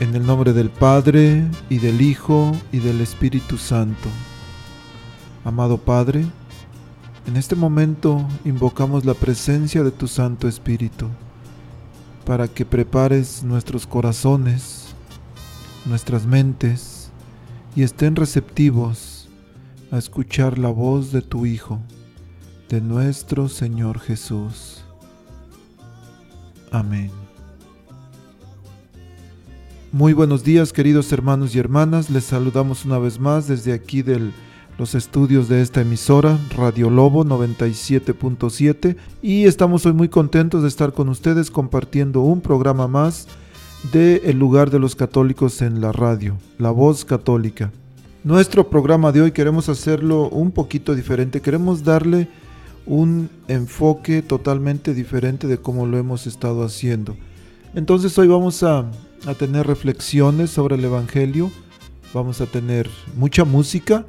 En el nombre del Padre, y del Hijo, y del Espíritu Santo. Amado Padre, en este momento invocamos la presencia de tu Santo Espíritu para que prepares nuestros corazones, nuestras mentes, y estén receptivos a escuchar la voz de tu Hijo, de nuestro Señor Jesús. Amén. Muy buenos días queridos hermanos y hermanas, les saludamos una vez más desde aquí de los estudios de esta emisora, Radio Lobo 97.7, y estamos hoy muy contentos de estar con ustedes compartiendo un programa más de El lugar de los católicos en la radio, La Voz Católica. Nuestro programa de hoy queremos hacerlo un poquito diferente, queremos darle un enfoque totalmente diferente de cómo lo hemos estado haciendo. Entonces hoy vamos a a tener reflexiones sobre el Evangelio, vamos a tener mucha música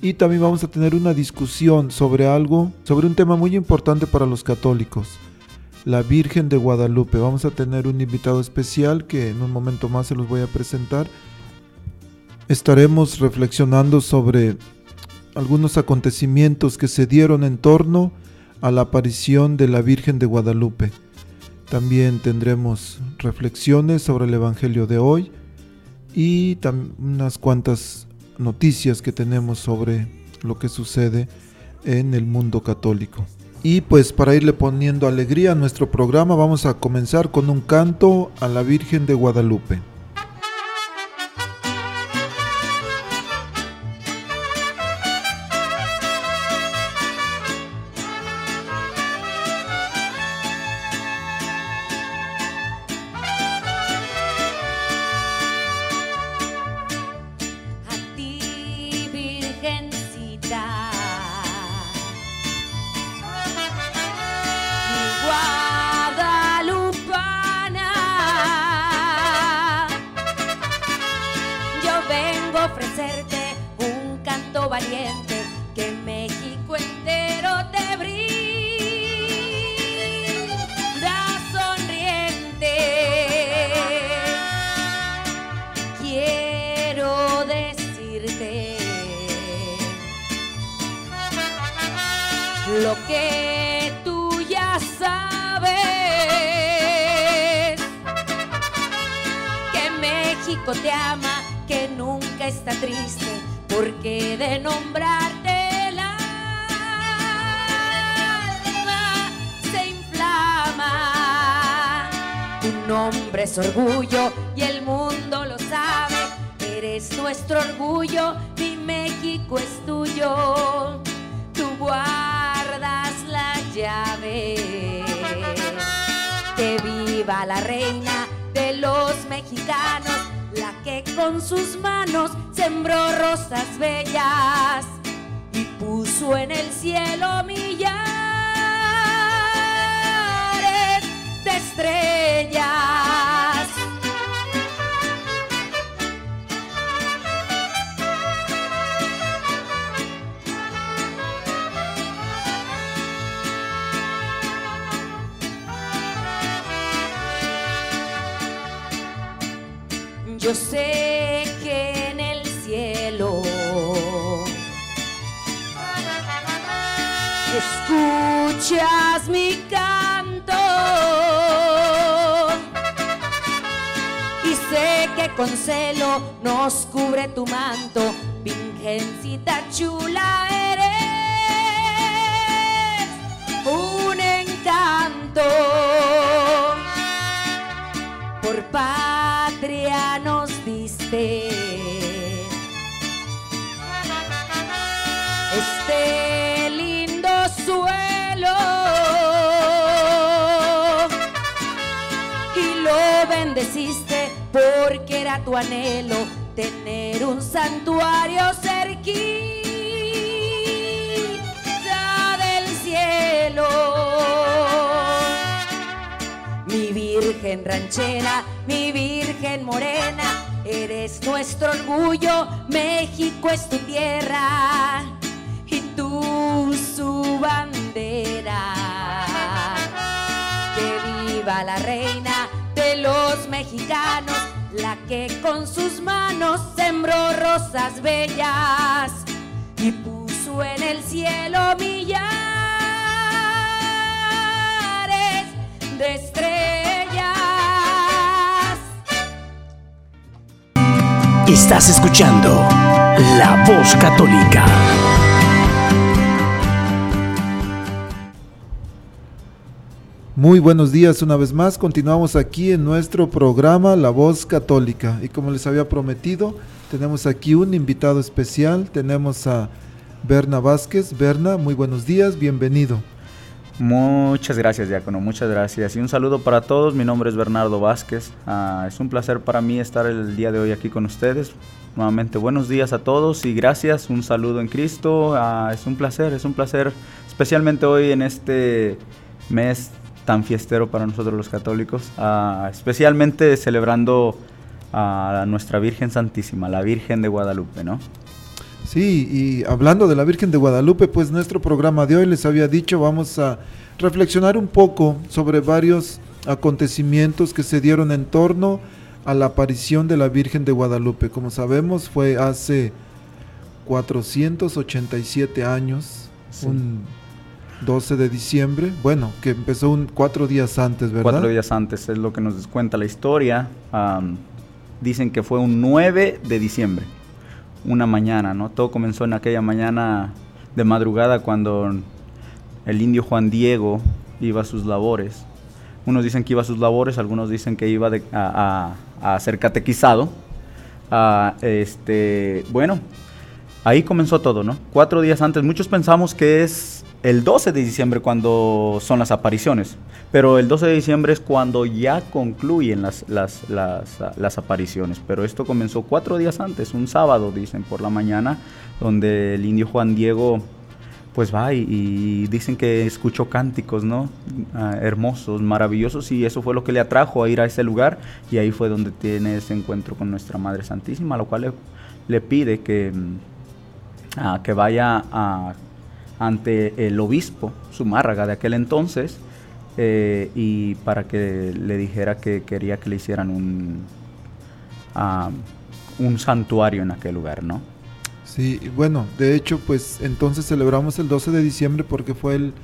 y también vamos a tener una discusión sobre algo, sobre un tema muy importante para los católicos, la Virgen de Guadalupe. Vamos a tener un invitado especial que en un momento más se los voy a presentar. Estaremos reflexionando sobre algunos acontecimientos que se dieron en torno a la aparición de la Virgen de Guadalupe. También tendremos reflexiones sobre el Evangelio de hoy y unas cuantas noticias que tenemos sobre lo que sucede en el mundo católico. Y pues para irle poniendo alegría a nuestro programa vamos a comenzar con un canto a la Virgen de Guadalupe. Con sus manos sembró rosas bellas y puso en el cielo millares de estrellas. Yo sé que en el cielo escuchas mi canto y sé que con celo nos cubre tu manto, Virgencita chula eres un encanto. Por patria nos diste. Este lindo suelo bendeciste porque era tu anhelo tener un santuario cerquita del cielo. Mi Virgen ranchera, mi Virgen morena, eres nuestro orgullo, México es tu tierra y tú su bandera. Que viva la reina de los mexicanos, la que con sus manos sembró rosas bellas y puso en el cielo millares Estás escuchando La Voz Católica. Muy buenos días una vez más. Continuamos aquí en nuestro programa La Voz Católica. Y como les había prometido, tenemos aquí un invitado especial. Tenemos a Berna Vázquez. Berna, muy buenos días, bienvenido. Muchas gracias, Diácono, muchas gracias. Y un saludo para todos. Mi nombre es Bernardo Vázquez. Ah, es un placer para mí estar el día de hoy aquí con ustedes. Nuevamente, buenos días a todos y gracias. Un saludo en Cristo. Ah, es un placer, es un placer, especialmente hoy en este mes tan fiestero para nosotros los católicos, ah, especialmente celebrando a nuestra Virgen Santísima, la Virgen de Guadalupe, ¿no? Sí, y hablando de la Virgen de Guadalupe, pues nuestro programa de hoy les había dicho, vamos a reflexionar un poco sobre varios acontecimientos que se dieron en torno a la aparición de la Virgen de Guadalupe. Como sabemos, fue hace 487 años, Sí. un 12 de diciembre, bueno, que empezó un cuatro días antes, ¿verdad? Cuatro días antes es lo que nos cuenta la historia. Dicen que fue un 9 de diciembre, una mañana, ¿no? Todo comenzó en aquella mañana de madrugada cuando el indio Juan Diego iba a sus labores. Unos dicen que iba a sus labores, algunos dicen que iba a- a ser catequizado. Ah, este, bueno, ahí comenzó todo, ¿no? Cuatro días antes. Muchos pensamos que es el 12 de diciembre cuando son las apariciones, pero el 12 de diciembre es cuando ya concluyen las, las, las, apariciones. Pero esto comenzó cuatro días antes, un sábado, dicen, por la mañana, donde el indio Juan Diego pues va y, dicen que escuchó cánticos, ¿no? Ah, hermosos, maravillosos, y eso fue lo que le atrajo a ir a ese lugar, y ahí fue donde tiene ese encuentro con nuestra Madre Santísima, lo cual le, le pide que, mm, que vaya ante el obispo Zumárraga de aquel entonces, eh, y para que le dijera que quería que le hicieran un, un santuario en aquel lugar, ¿no? Sí, bueno, de hecho, pues entonces celebramos el 12 de diciembre porque fue el,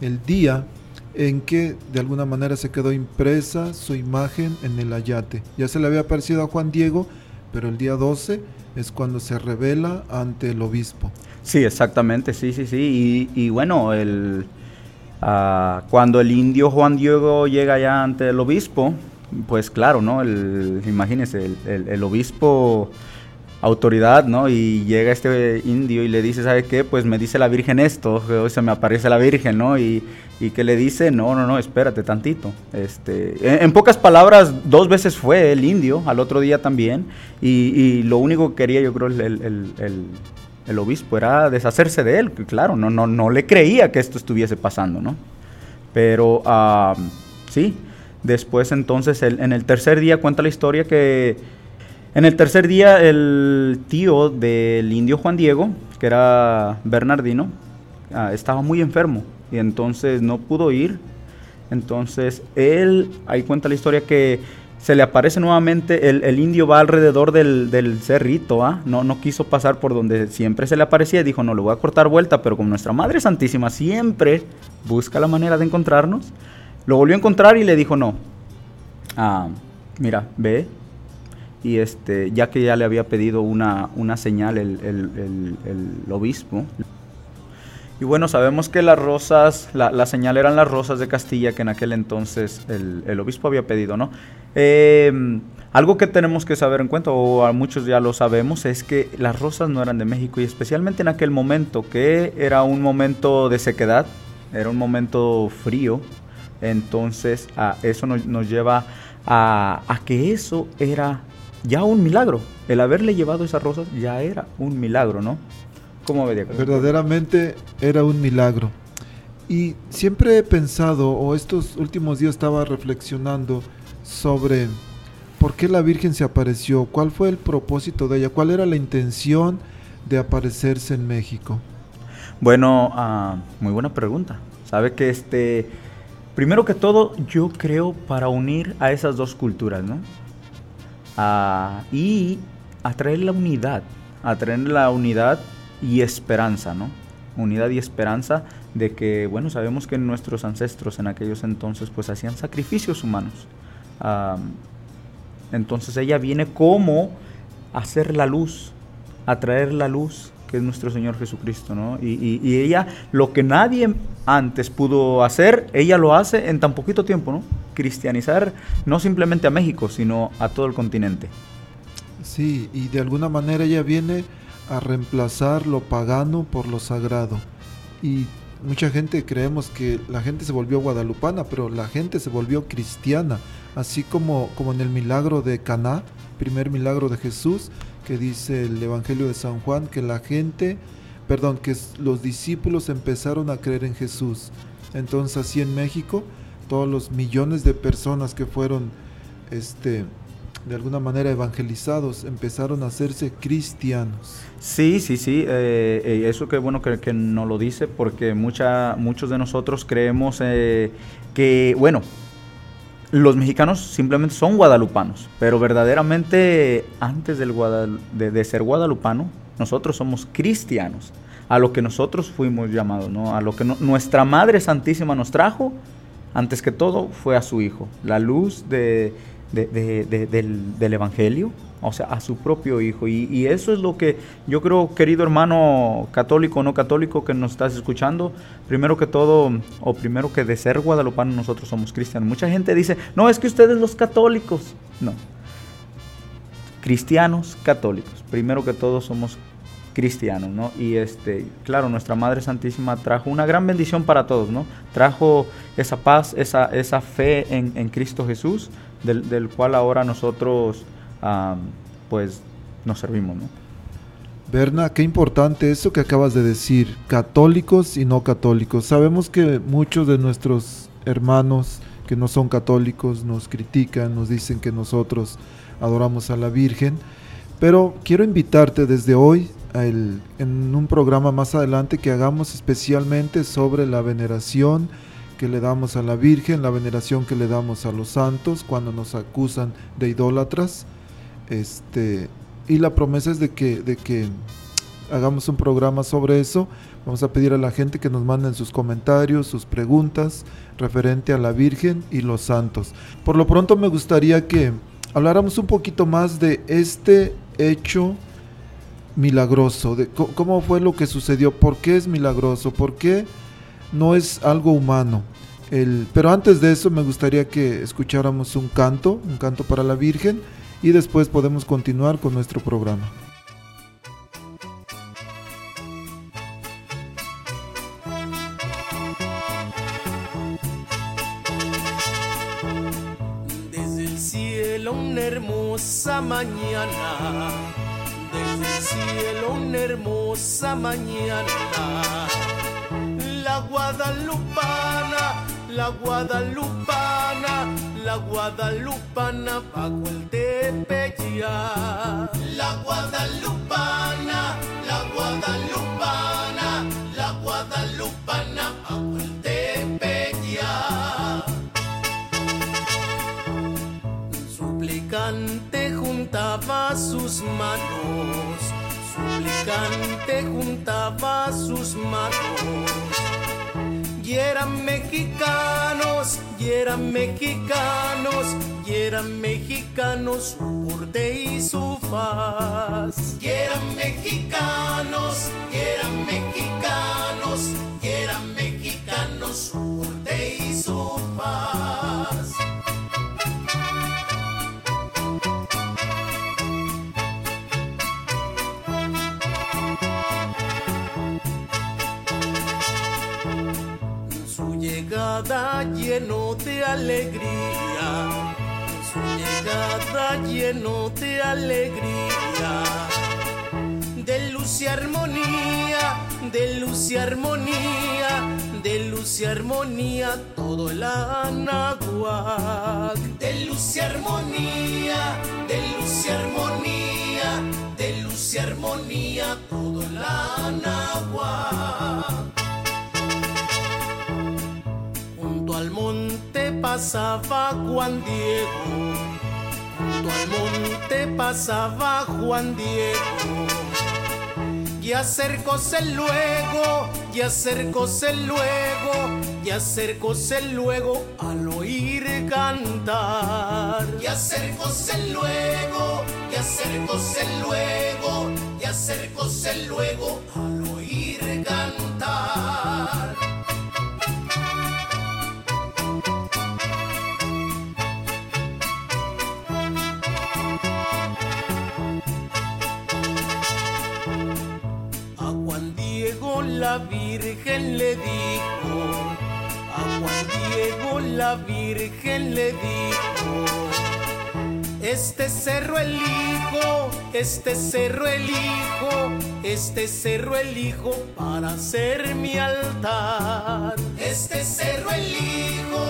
el día en que de alguna manera se quedó impresa su imagen en el ayate. Ya se le había aparecido a Juan Diego, pero el día 12 es cuando se revela ante el obispo. Sí, exactamente, sí, sí, sí. Y, y bueno, el, ah, cuando el indio Juan Diego llega allá ante el obispo, pues claro, ¿no? El, imagínese, el, obispo autoridad, ¿no? Y llega este indio y le dice, ¿sabe qué? Pues me dice la Virgen esto, que hoy se me aparece la Virgen, ¿no? Y, y que le dice, no, no, no, espérate tantito. Este, en, pocas palabras, dos veces fue el indio, al otro día también, y, y lo único que quería yo creo el, el- el- obispo era deshacerse de él, claro, no, no, no le creía que esto estuviese pasando, ¿no? Pero ah, sí, después entonces en el tercer día cuenta la historia que en el tercer día el tío del indio Juan Diego, que era Bernardino, ah, estaba muy enfermo y entonces no pudo ir. Entonces él, ahí cuenta la historia que se le aparece nuevamente, el, el indio va alrededor del, del cerrito, ¿ah? no, no quiso pasar por donde siempre se le aparecía y dijo, no, le voy a cortar vuelta, pero como nuestra Madre Santísima siempre busca la manera de encontrarnos, lo volvió a encontrar y le dijo, no, ah, mira, ve, y este, ya que ya le había pedido una, una señal el, el- el- el obispo. Y bueno, sabemos que las rosas, la, la señal eran las rosas de Castilla que en aquel entonces el, el obispo había pedido, ¿no? Eh, algo que tenemos que saber en cuenta, o a muchos ya lo sabemos, es que las rosas no eran de México y especialmente en aquel momento, que era un momento de sequedad, era un momento frío, Entonces, eso nos, nos lleva a, a que eso era ya un milagro. El haberle llevado esas rosas ya era un milagro, ¿no? ¿Cómo ve, Verdaderamente era un milagro. Y siempre he pensado, o estos últimos días estaba reflexionando sobre por qué la Virgen se apareció, cuál fue el propósito de ella, cuál era la intención de aparecerse en México. Bueno, uh, muy buena pregunta. Sabe que este, primero que todo, yo creo para unir a esas dos culturas, ¿no? Uh, y atraer la unidad, atraer la unidad y esperanza, ¿no? Unidad y esperanza de que, bueno, sabemos que nuestros ancestros en aquellos entonces pues hacían sacrificios humanos. Entonces ella viene como hacer la luz, a traer la luz que es nuestro Señor Jesucristo, ¿no? Y, ella, lo que nadie antes pudo hacer, ella lo hace en tan poquito tiempo, ¿no? Cristianizar no simplemente a México, sino a todo el continente. Sí, y de alguna manera ella viene a reemplazar lo pagano por lo sagrado. Y mucha gente creemos que la gente se volvió guadalupana, pero la gente se volvió cristiana, así como, como en el milagro de Caná, primer milagro de Jesús, que dice el Evangelio de San Juan, que la gente, perdón, que los discípulos empezaron a creer en Jesús. Entonces así en México, todos los millones de personas que fueron este, de alguna manera evangelizados, empezaron a hacerse cristianos. Sí, sí, sí, eh, eh, eso que bueno que, que no lo dice, porque muchos de nosotros creemos eh, que, bueno, los mexicanos simplemente son guadalupanos, pero verdaderamente antes del de, ser guadalupano, nosotros somos cristianos, a lo que nosotros fuimos llamados, ¿no? a lo que nuestra Madre Santísima nos trajo, antes que todo fue a su Hijo, la luz de del, Evangelio, o sea, a su propio Hijo. Y, eso es lo que yo creo, querido hermano católico o no católico que nos estás escuchando, primero que todo, o primero que de ser guadalupano nosotros somos cristianos. Mucha gente dice, no, es que ustedes los católicos. No. Cristianos católicos. Primero que todo somos cristianos, ¿no? Y este, claro, nuestra Madre Santísima trajo una gran bendición para todos, ¿no? Trajo esa paz, esa, esa fe en, en Cristo Jesús, del, cual ahora nosotros pues nos servimos. ¿no? Berna, qué importante eso que acabas de decir, católicos y no católicos. Sabemos que muchos de nuestros hermanos que no son católicos nos critican, nos dicen que nosotros adoramos a la Virgen, pero quiero invitarte desde hoy en un programa más adelante que hagamos especialmente sobre la veneración que le damos a la Virgen, la veneración que le damos a los santos cuando nos acusan de idólatras. Este, y la promesa es de que, de que hagamos un programa sobre eso. Vamos a pedir a la gente que nos manden sus comentarios, sus preguntas referente a la Virgen y los santos. Por lo pronto me gustaría que habláramos un poquito más de este hecho milagroso, de cómo fue lo que sucedió, por qué es milagroso, por qué no es algo humano. El, pero antes de eso me gustaría que escucháramos un canto, un canto para la Virgen, y después podemos continuar con nuestro programa. Desde el cielo una hermosa mañana, desde el cielo una hermosa mañana la guadalupana, la guadalupana, la guadalupana bajo el tepeya. La guadalupana, la guadalupana, la guadalupana bajo el tepeya. Suplicante juntaba sus manos suplicante juntaba sus manos y eran mexicanos, y eran mexicanos, y eran mexicanos su y su faz. Y eran mexicanos, y eran mexicanos, y eran mexicanos su y su faz. Lleno de alegría, su llegada lleno de alegría, de luz y armonía, de luz y armonía, de luz y armonía, todo el anahuac. De luz y armonía, de luz y armonía, de luz y armonía, todo el anahuac. Monte pasaba Juan Diego, junto al monte pasaba Juan Diego. Y acercóse luego, y acercóse luego, y acercóse luego al oír cantar. Y acercóse luego, y acercóse luego, y acercóse luego al oír cantar. La Virgen le dijo, a Juan Diego la Virgen le dijo, este cerro elijo, este cerro elijo, este cerro elijo para hacer mi altar. Este cerro elijo,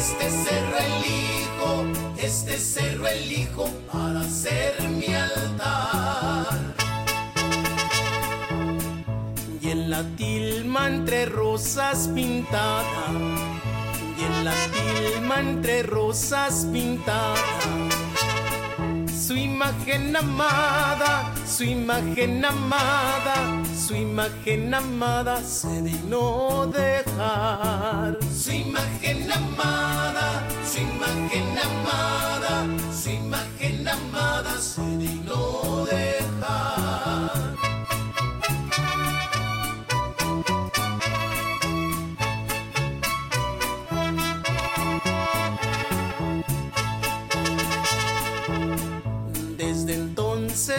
este cerro elijo, este cerro elijo para hacer mi altar. En la tilma entre rosas pintada, y en la tilma entre rosas pintada, su imagen amada, su imagen amada, su imagen amada se dignó dejar. Su imagen amada, su imagen amada, su imagen amada se dignó dejar.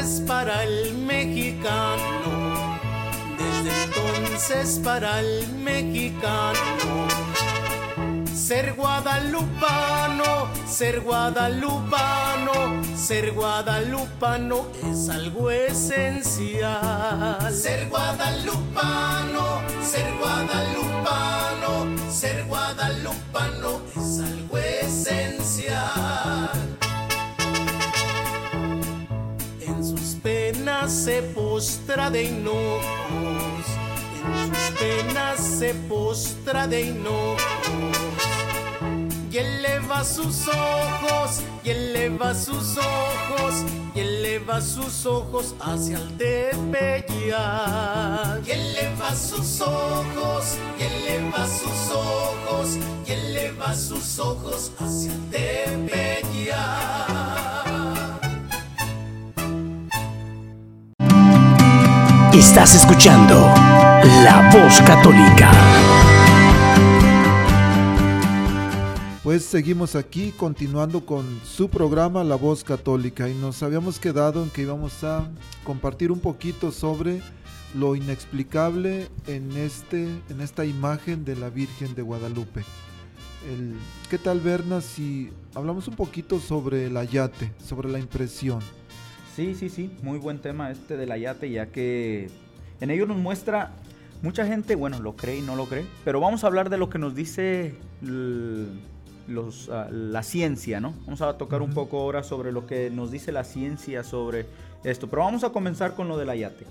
Entonces para el mexicano, desde entonces para el mexicano, ser guadalupano, ser guadalupano, ser guadalupano es algo esencial. Ser guadalupano, ser guadalupano, ser guadalupano es algo esencial. Se postra de hinojos, en sus penas se postra de hinojos. Y eleva sus ojos, y eleva sus ojos, y eleva sus ojos hacia el Tepeyac. Y eleva sus ojos, y eleva sus ojos, y eleva sus ojos hacia el Tepeyac. Estás escuchando La Voz Católica. Pues seguimos aquí continuando con su programa La Voz Católica y nos habíamos quedado en que íbamos a compartir un poquito sobre lo inexplicable en, este, en esta imagen de la Virgen de Guadalupe. El, ¿Qué tal, Berna, si hablamos un poquito sobre el ayate, sobre la impresión? Sí, sí, sí, muy buen tema este del ayate, ya que en ello nos muestra, mucha gente, bueno, lo cree y no lo cree, pero vamos a hablar de lo que nos dice los, ah, la ciencia, ¿no? Vamos a tocar un poco ahora sobre lo que nos dice la ciencia sobre esto, pero vamos a comenzar con lo del ayate.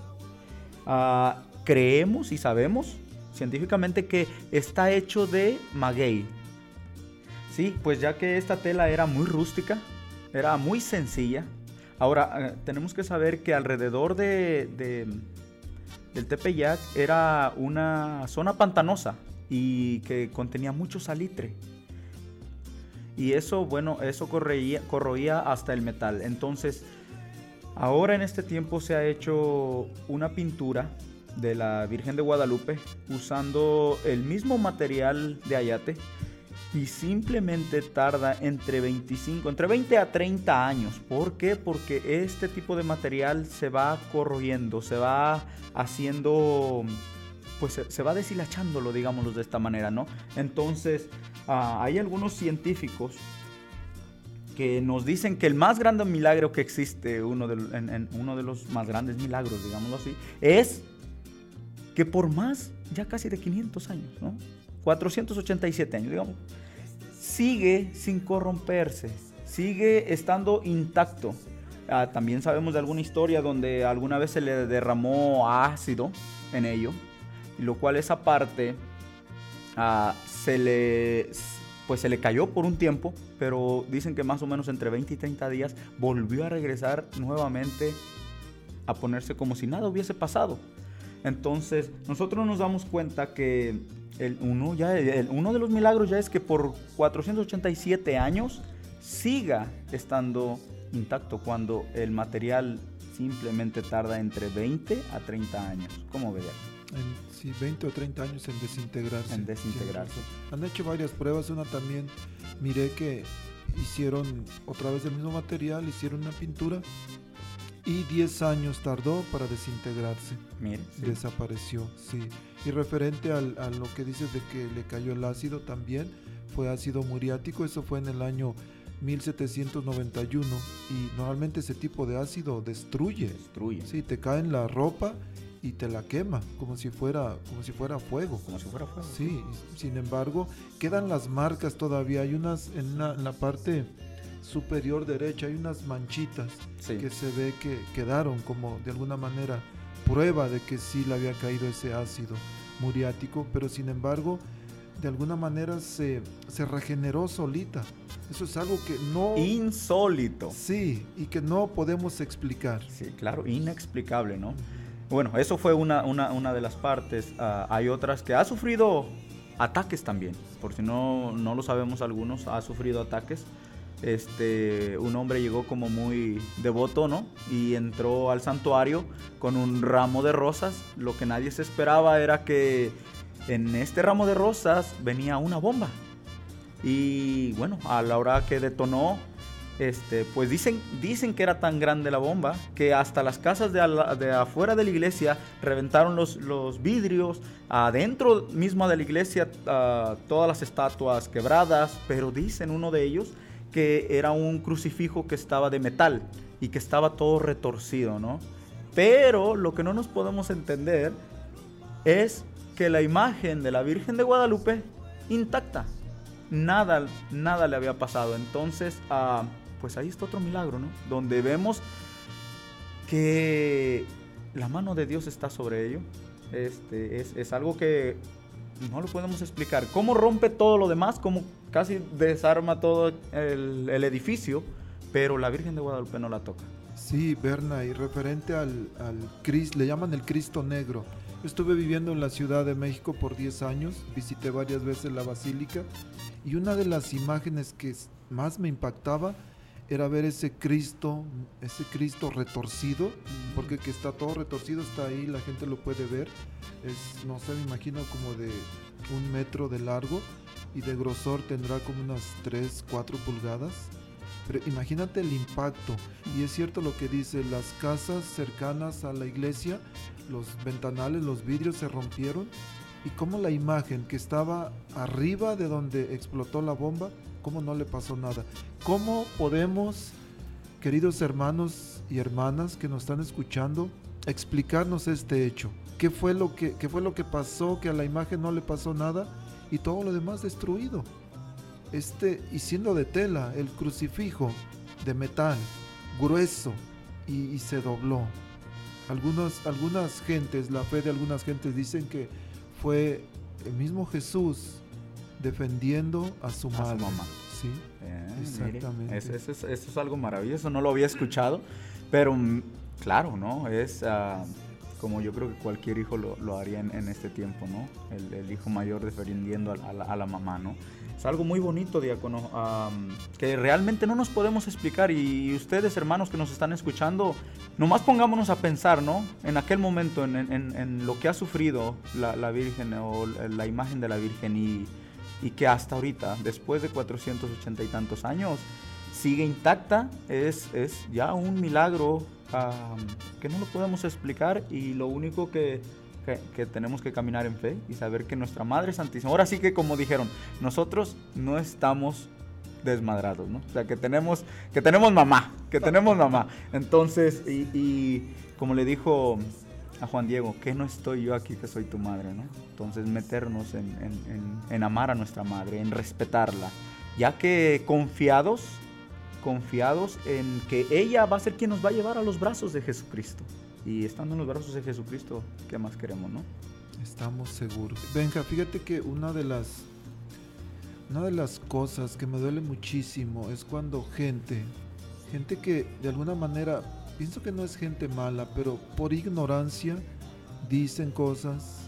Ah, creemos y sabemos científicamente que está hecho de maguey. Sí, pues ya que esta tela era muy rústica, era muy sencilla. Ahora, eh, tenemos que saber que alrededor de, de- del Tepeyac era una zona pantanosa y que contenía mucho salitre. Y eso, bueno, eso corroía, corroía hasta el metal. Entonces, ahora en este tiempo se ha hecho una pintura de la Virgen de Guadalupe usando el mismo material de ayate y simplemente tarda entre 25, entre 20 a 30 años. ¿Por qué? Porque este tipo de material se va corroyendo, se va haciendo pues se, va deshilachándolo, digámoslo de esta manera, ¿no? Entonces, ah, hay algunos científicos que nos dicen que el más grande milagro que existe, uno de, uno de los más grandes milagros, digámoslo así, es que por más, ya casi de 500 años, ¿no? 487 años, digamos, sigue sin corromperse, sigue estando intacto. Ah, también sabemos de alguna historia donde alguna vez se le derramó ácido en ello, lo cual esa parte ah, se le pues se le cayó por un tiempo, pero dicen que más o menos entre 20 y 30 días volvió a regresar nuevamente a ponerse como si nada hubiese pasado. Entonces, nosotros nos damos cuenta que el uno, ya, el, uno de los milagros ya es que por 487 años siga estando intacto cuando el material simplemente tarda entre 20 a 30 años. ¿Cómo veía? En, sí, 20 o 30 años en desintegrarse. En desintegrarse. Sí, Han hecho varias pruebas, una también miré que hicieron otra vez el mismo material, hicieron una pintura y 10 años tardó para desintegrarse. Mire, sí. Desapareció, sí. Y referente al, a lo que dices de que le cayó el ácido también, fue ácido muriático, eso fue en el año 1791 y normalmente ese tipo de ácido destruye. Destruye. Sí, te cae en la ropa y te la quema como si fuera como si fuera fuego. Como si fuera fuego. Sí, sin embargo, quedan las marcas todavía, hay unas en, una, en la parte superior derecha hay unas manchitas Sí. que se ve que quedaron como de alguna manera prueba de que sí le había caído ese ácido muriático, pero sin embargo de alguna manera se, se regeneró solita. Eso es algo que no... Insólito. Sí, y que no podemos explicar. Sí, claro, inexplicable, ¿no? Bueno, eso fue una, una, una de las partes. Ah, hay otras que ha sufrido ataques también. Por si no, no lo sabemos algunos, ha sufrido ataques. Este, un hombre llegó como muy devoto, ¿no? Y entró al santuario con un ramo de rosas. Lo que nadie se esperaba era que en este ramo de rosas venía una bomba. Y bueno, a la hora que detonó, este, pues dicen, dicen que era tan grande la bomba que hasta las casas de, ala- de afuera de la iglesia reventaron los, los vidrios, adentro mismo de la iglesia ah, todas las estatuas quebradas, pero dicen uno de ellos que era un crucifijo que estaba de metal y que estaba todo retorcido, ¿no? Pero lo que no nos podemos entender es que la imagen de la Virgen de Guadalupe intacta. Nada, nada le había pasado. Entonces, ah, pues ahí está otro milagro, ¿no? Donde vemos que la mano de Dios está sobre ello. Este, es, es algo que no lo podemos explicar. ¿Cómo rompe todo lo demás? ¿Cómo casi desarma todo el, edificio? Pero la Virgen de Guadalupe no la toca. Sí, Berna, y referente al, al Cristo, le llaman el Cristo Negro. Estuve viviendo en la Ciudad de México por 10 años, visité varias veces la basílica y una de las imágenes que más me impactaba era ver ese Cristo, ese Cristo retorcido, porque que está todo retorcido, está ahí, la gente lo puede ver. Es, no sé, me imagino como de un metro de largo y de grosor tendrá como unas 3, 4 pulgadas. Pero imagínate el impacto. Y es cierto lo que dice, las casas cercanas a la iglesia, los ventanales, los vidrios se rompieron. Y como la imagen que estaba arriba de donde explotó la bomba, cómo no le pasó nada. ¿Cómo podemos, queridos hermanos y hermanas que nos están escuchando, explicarnos este hecho? ¿Qué fue lo que, qué fue lo que pasó? Que a la imagen no le pasó nada y todo lo demás destruido este, y siendo de tela, el crucifijo de metal, grueso, y, y se dobló. Algunos, algunas gentes, la fe de algunas gentes dicen que fue el mismo Jesús defendiendo a su A su mamá. Sí, Eh, Exactamente. Eso, es, algo maravilloso, no lo había escuchado, pero mm, claro, ¿no? Es ah, como yo creo que cualquier hijo lo, lo haría en, en este tiempo, ¿no? El, el hijo mayor defendiendo a, a la, a la mamá, ¿no? Es algo muy bonito, diácono, que realmente no nos podemos explicar y ustedes, hermanos que nos están escuchando, nomás pongámonos a pensar, ¿no? En aquel momento, en, en- en lo que ha sufrido la, la Virgen o la imagen de la Virgen y y que hasta ahorita, después de 480 y tantos años, sigue intacta, es, es ya un milagro que no lo podemos explicar y lo único que que, que tenemos que caminar en fe y saber que nuestra Madre Santísima, ahora sí que como dijeron, nosotros no estamos desmadrados, ¿no? O sea, que tenemos, que tenemos mamá, que tenemos mamá. Entonces, y, y como le dijo a Juan Diego, que no estoy yo aquí, que soy tu madre, ¿no? Entonces, meternos en, en- amar a nuestra madre, en respetarla, ya que confiados, confiados en que ella va a ser quien nos va a llevar a los brazos de Jesucristo. Y estando en los brazos de Jesucristo, ¿qué más queremos, no? Estamos seguros. Benja, fíjate que una de las una de las cosas que me duele muchísimo es cuando gente, gente que de alguna manera pienso que no es gente mala, pero por ignorancia dicen cosas,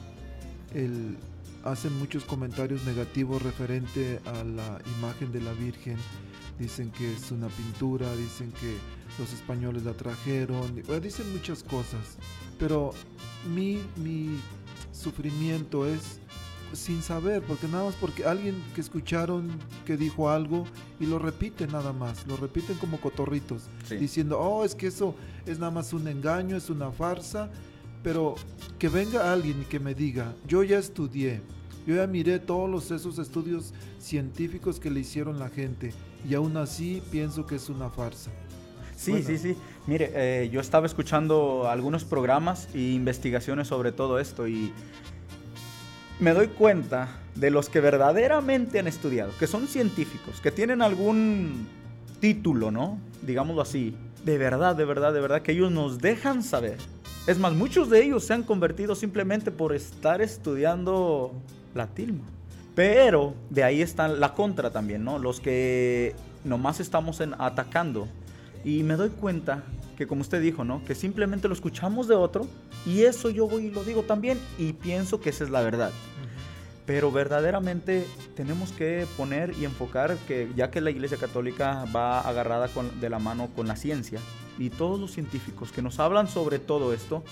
el- hacen muchos comentarios negativos referente a la imagen de la Virgen. Dicen que es una pintura, dicen que los españoles la trajeron, dicen muchas cosas. Pero mi, mi sufrimiento es sin saber, porque nada más porque alguien que escucharon que dijo algo y lo repiten nada más, lo repiten como cotorritos, Sí. diciendo, oh, es que eso es nada más un engaño, es una farsa, pero que venga alguien y que me diga, yo ya estudié, yo ya miré todos los, esos estudios científicos que le hicieron la gente y aún así pienso que es una farsa. Sí, Bueno. sí, sí. Mire, eh, yo estaba escuchando algunos programas e investigaciones sobre todo esto y me doy cuenta de los que verdaderamente han estudiado, que son científicos, que tienen algún título, ¿no? Digámoslo así. De verdad, de verdad, de verdad, que ellos nos dejan saber. Es más, muchos de ellos se han convertido simplemente por estar estudiando la tilma. Pero de ahí está la contra también, ¿no? Los que nomás estamos atacando. Y me doy cuenta que como usted dijo, ¿no? Que simplemente lo escuchamos de otro y eso yo voy y lo digo también y pienso que esa es la verdad. Pero verdaderamente tenemos que poner y enfocar que ya que la Iglesia Católica va agarrada con- de la mano con la ciencia y todos los científicos que nos hablan sobre todo esto,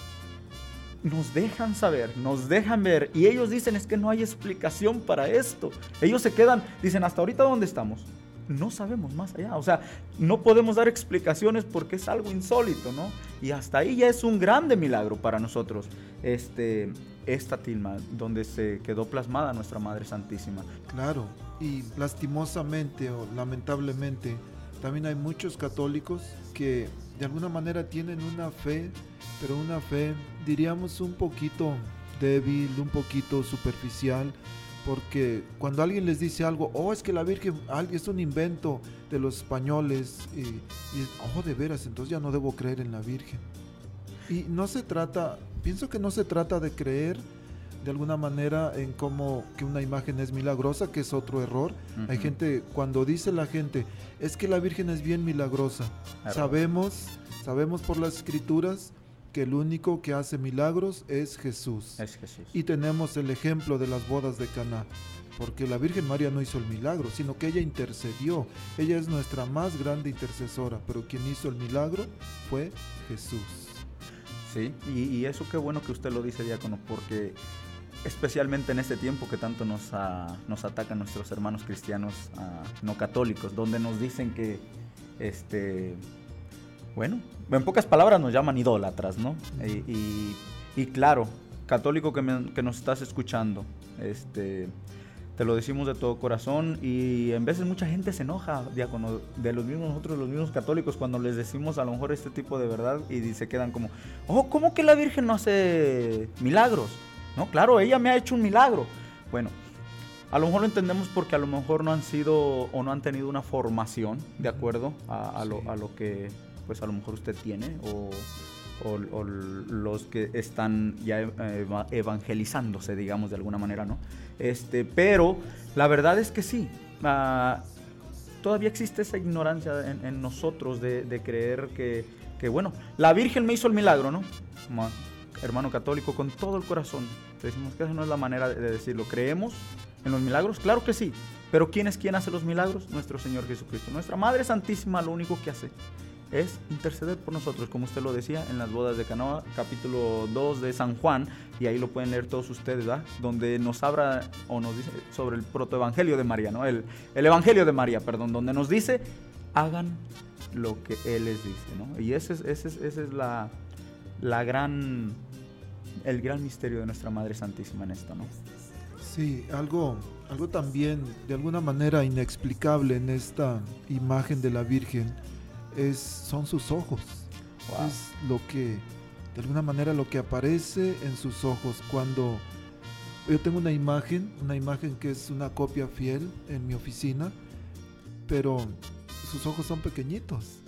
nos dejan saber, nos dejan ver y ellos dicen es que no hay explicación para esto. Ellos se quedan, dicen hasta ahorita dónde estamos. No sabemos más allá, o sea, no podemos dar explicaciones porque es algo insólito, ¿no? Y hasta ahí ya es un grande milagro para nosotros, este, esta tilma donde se quedó plasmada nuestra Madre Santísima. Claro, y lastimosamente o lamentablemente también hay muchos católicos que de alguna manera tienen una fe, pero una fe diríamos un poquito débil, un poquito superficial, porque cuando alguien les dice algo, oh, es que la Virgen es un invento de los españoles, y, y, oh, de veras, entonces ya no debo creer en la Virgen. Y no se trata, pienso que no se trata de creer de alguna manera en cómo que una imagen es milagrosa, que es otro error. Hay gente, cuando dice la gente, es que la Virgen es bien milagrosa. Sabemos, sabemos por las escrituras que el único que hace milagros es Jesús. Es Jesús. Y tenemos el ejemplo de las bodas de Caná. Porque la Virgen María no hizo el milagro, sino que ella intercedió. Ella es nuestra más grande intercesora, pero quien hizo el milagro fue Jesús. Sí, y, y eso qué bueno que usted lo dice, diácono, porque especialmente en este tiempo que tanto nos, ah, nos atacan nuestros hermanos cristianos ah, no católicos, donde nos dicen que, este, bueno, en pocas palabras nos llaman idólatras, ¿no? Y, y- y claro, católico que, me- que nos estás escuchando, este, te lo decimos de todo corazón y en veces mucha gente se enoja, diácono, de los mismos nosotros, los mismos católicos, cuando les decimos a lo mejor este tipo de verdad y se quedan como, oh, ¿cómo que la Virgen no hace milagros? No, claro, ella me ha hecho un milagro. Bueno, a lo mejor lo entendemos porque a lo mejor no han sido o no han tenido una formación de acuerdo a, a lo, a lo que pues a lo mejor usted tiene o, los que están ya eva- evangelizándose, digamos de alguna manera, ¿no? Este, pero la verdad es que sí. ah, todavía existe esa ignorancia en, nosotros de, creer que, bueno, la Virgen me hizo el milagro, ¿no? Ma- hermano católico, con todo el corazón. Decimos que esa no es la manera de, de decirlo. ¿Creemos en los milagros? Claro que sí. Pero ¿quién es quien hace los milagros? Nuestro Señor Jesucristo. Nuestra Madre Santísima lo único que hace es interceder por nosotros, como usted lo decía en las bodas de Canoa, capítulo 2 de San Juan, y ahí lo pueden leer todos ustedes, ¿verdad? Donde nos habla o nos dice sobre el protoevangelio de María, ¿no? El, el evangelio de María, perdón, donde nos dice, hagan lo que Él les dice, ¿no? Y esa es, esa es, esa es la, la gran el gran misterio de nuestra Madre Santísima en esto, ¿no? Sí, algo, algo también de alguna manera inexplicable en esta imagen de la Virgen es, son sus ojos. Es lo que, de alguna manera, lo que aparece en sus ojos cuando yo tengo una imagen, una imagen que es una copia fiel en mi oficina, pero sus ojos son pequeñitos.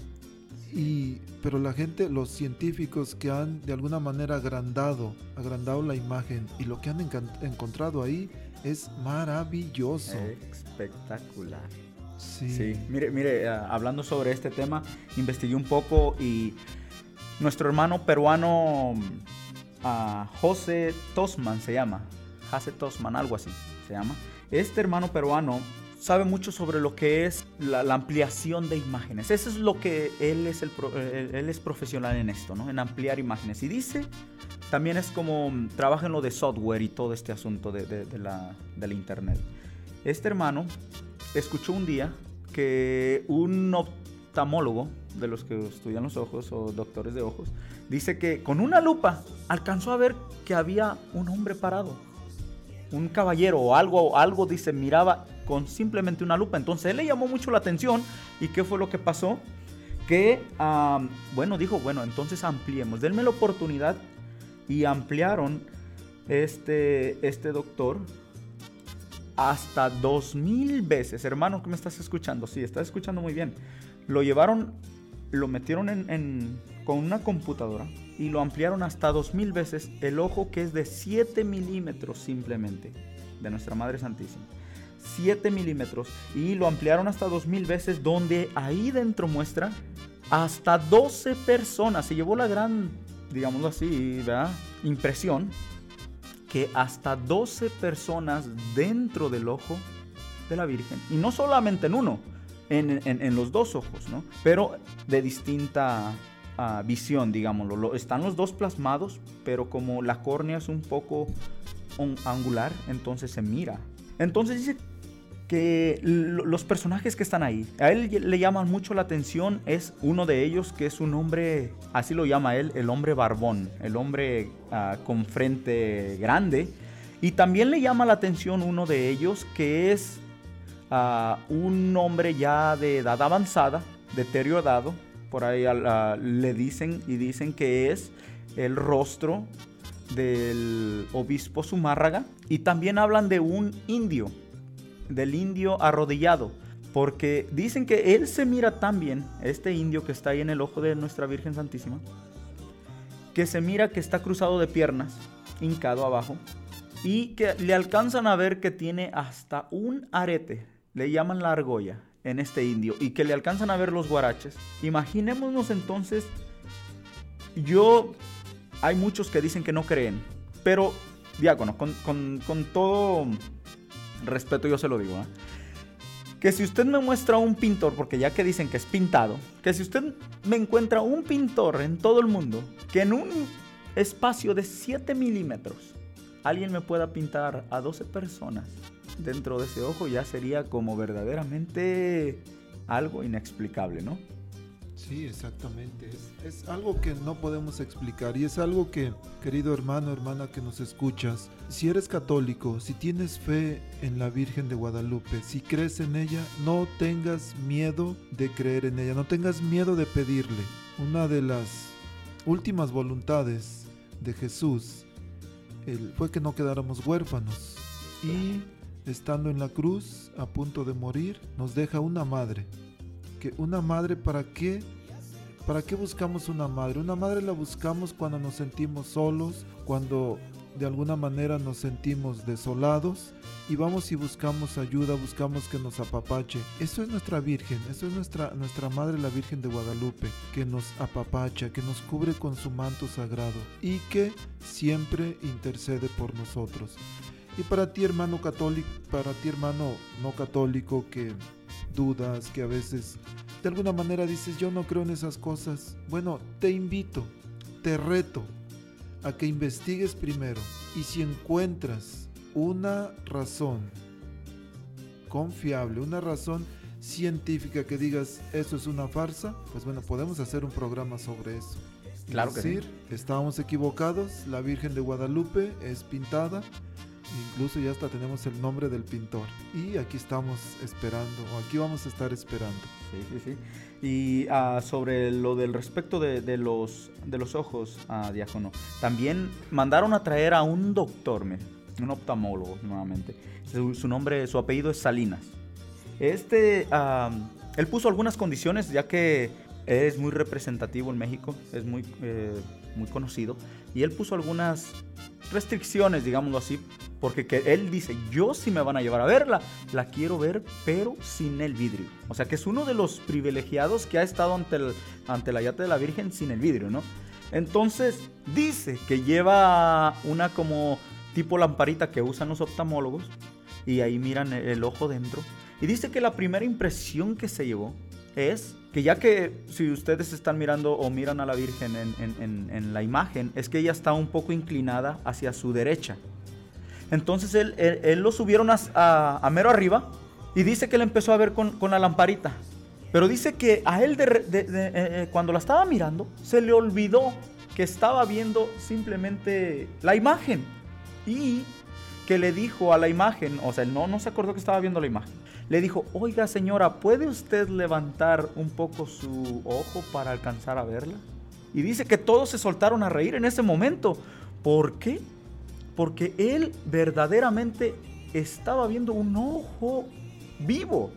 Y, pero la gente, los científicos que han de alguna manera agrandado, agrandado la imagen y lo que han encontrado ahí es maravilloso. Espectacular. Sí. Mire, mire, ah, hablando sobre este tema, investigué un poco y nuestro hermano peruano uh, José Tosman se llama. José Tosman, algo así se llama. Este hermano peruano sabe mucho sobre lo que es la, ampliación de imágenes. Eso es lo que él es, el, él es profesional en esto, ¿no? En ampliar imágenes. Y dice, también es como mm, trabaja en lo de software y todo este asunto de, de, la, del internet. Este hermano escuchó un día que un oftalmólogo de los que estudian los ojos o doctores de ojos dice que con una lupa alcanzó a ver que había un hombre parado un caballero o algo, algo dice, miraba con simplemente una lupa. Entonces él le llamó mucho la atención. ¿Y qué fue lo que pasó? Que, bueno, dijo, bueno, entonces ampliemos, denme la oportunidad. Y ampliaron este, este doctor hasta dos mil veces. Hermano, que me estás escuchando? Sí, estás escuchando muy bien. Lo llevaron, lo metieron en, con una computadora y lo ampliaron hasta 2000 veces el ojo que es de 7 milímetros simplemente de nuestra Madre Santísima. 7 milímetros y lo ampliaron hasta 2000 veces donde ahí dentro muestra hasta 12 personas. Se llevó la gran, digámoslo así, ¿verdad? impresión que hasta 12 personas dentro del ojo de la Virgen. Y no solamente en uno, en, en los dos ojos, ¿no? Pero de distinta visión, digámoslo. están los dos plasmados, pero como la córnea es un poco angular, entonces se mira. Entonces dice que los personajes que están ahí, a él le llaman mucho la atención, es uno de ellos que es un hombre, así lo llama él, el hombre barbón, el hombre ah, con frente grande. Y también le llama la atención uno de ellos que es ah, un hombre ya de edad avanzada, deteriorado, por ahí le dicen y dicen que es el rostro del obispo Zumárraga y también hablan de un indio, del indio arrodillado, porque dicen que él se mira tan bien, este indio que está ahí en el ojo de nuestra Virgen Santísima, que se mira que está cruzado de piernas, hincado abajo, y que le alcanzan a ver que tiene hasta un arete, le llaman la argolla, en este indio y que le alcanzan a ver los guaraches. Imaginémonos entonces, yo, hay muchos que dicen que no creen, pero, diácono, con, con, todo respeto yo se lo digo, que si usted me muestra un pintor, porque ya que dicen que es pintado, que si usted me encuentra un pintor en todo el mundo, que en un espacio de 7 milímetros, alguien me pueda pintar a 12 personas dentro de ese ojo ya sería como verdaderamente algo inexplicable, ¿no? Sí, exactamente. Es, algo que no podemos explicar y es algo que, querido hermano, hermana que nos escuchas, si eres católico, si tienes fe en la Virgen de Guadalupe, si crees en ella, no tengas miedo de creer en ella, no tengas miedo de pedirle. Una de las últimas voluntades de Jesús fue que no quedáramos huérfanos y estando en la cruz, a punto de morir, nos deja una madre. Que una madre para qué? ¿Para qué buscamos una madre? Una madre la buscamos cuando nos sentimos solos, cuando de alguna manera nos sentimos desolados y vamos y buscamos ayuda, buscamos que nos apapache. Eso es nuestra Virgen, eso es nuestra, nuestra Madre la Virgen de Guadalupe, que nos apapacha, que nos cubre con su manto sagrado y que siempre intercede por nosotros. Y para ti, hermano católico, para ti, hermano no católico, que dudas, que a veces de alguna manera dices, yo no creo en esas cosas. Bueno, te invito, te reto a que investigues primero. Y si encuentras una razón confiable, una razón científica que digas, eso es una farsa, pues bueno, podemos hacer un programa sobre eso. Claro que decir, estábamos equivocados, la Virgen de Guadalupe es pintada, incluso ya hasta tenemos el nombre del pintor. Y aquí estamos esperando, o aquí vamos a estar esperando. Sí, sí, sí. Y ah, sobre lo del respecto de, de los, de los ojos, ah, diácono, también mandaron a traer a un doctor, un oftalmólogo nuevamente. Su, su nombre, su apellido es Salinas. Este, ah, él puso algunas condiciones, ya que es muy representativo en México, es muy, eh, muy conocido, y él puso algunas restricciones, digámoslo así, porque que él dice, yo sí me van a llevar a verla, la quiero ver, pero sin el vidrio. O sea que es uno de los privilegiados que ha estado ante, el, ante la yate de la Virgen sin el vidrio, ¿no? Entonces dice que lleva una como tipo lamparita que usan los oftalmólogos y ahí miran el, ojo dentro. Y dice que la primera impresión que se llevó es que ya que si ustedes están mirando o miran a la Virgen en, en- en- en la imagen, es que ella está un poco inclinada hacia su derecha. Entonces él, lo subieron a, a- mero arriba y dice que él empezó a ver con, la lamparita. Pero dice que a él eh, eh, cuando la estaba mirando se le olvidó que estaba viendo simplemente la imagen. Y que le dijo a la imagen, o sea, él no, no se acordó que estaba viendo la imagen. Le dijo, oiga señora, ¿puede usted levantar un poco su ojo para alcanzar a verla? Y dice que todos se soltaron a reír en ese momento. ¿Por qué? Porque él verdaderamente estaba viendo un ojo vivo.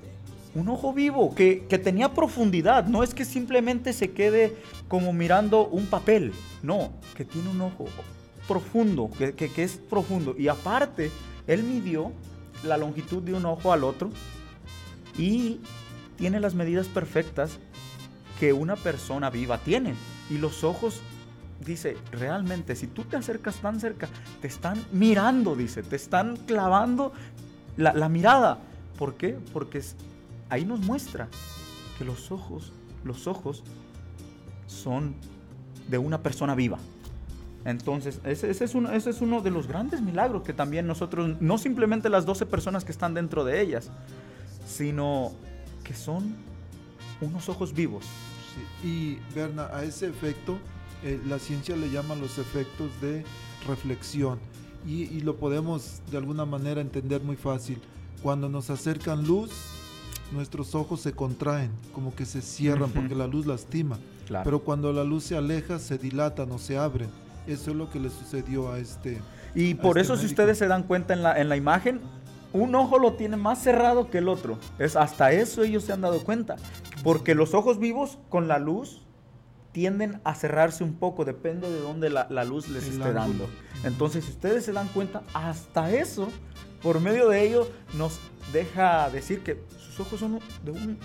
Un ojo vivo que, que tenía profundidad. No es que simplemente se quede como mirando un papel. No, que tiene un ojo profundo, que, que- que es profundo. Y aparte, él midió la longitud de un ojo al otro y tiene las medidas perfectas que una persona viva tiene. Y los ojos, dice, realmente, si tú te acercas tan cerca, te están mirando, dice, te están clavando la, la mirada. ¿Por qué? Porque es- ahí nos muestra que los ojos, los ojos son de una persona viva. Entonces, ese, es uno, ese es uno de los grandes milagros que también nosotros, no simplemente las 12 personas que están dentro de ellas, sino que son unos ojos vivos. Y Berna, a ese efecto, eh, la ciencia le llama los efectos de reflexión. Y, y lo podemos de alguna manera entender muy fácil. Cuando nos acercan luz, nuestros ojos se contraen, como que se cierran porque la luz lastima. Claro. Pero cuando la luz se aleja, se dilatan o se abren. Eso es lo que le sucedió a este. Y por este eso, si ustedes se dan cuenta en la, en la imagen, un ojo lo tiene más cerrado que el otro. Es, hasta eso ellos se han dado cuenta. Porque los ojos vivos con la luz tienden a cerrarse un poco, depende de dónde la, la luz les El esté ángulo. dando. Entonces, si ustedes se dan cuenta, hasta eso, por medio de ello, nos deja decir que sus ojos son de un...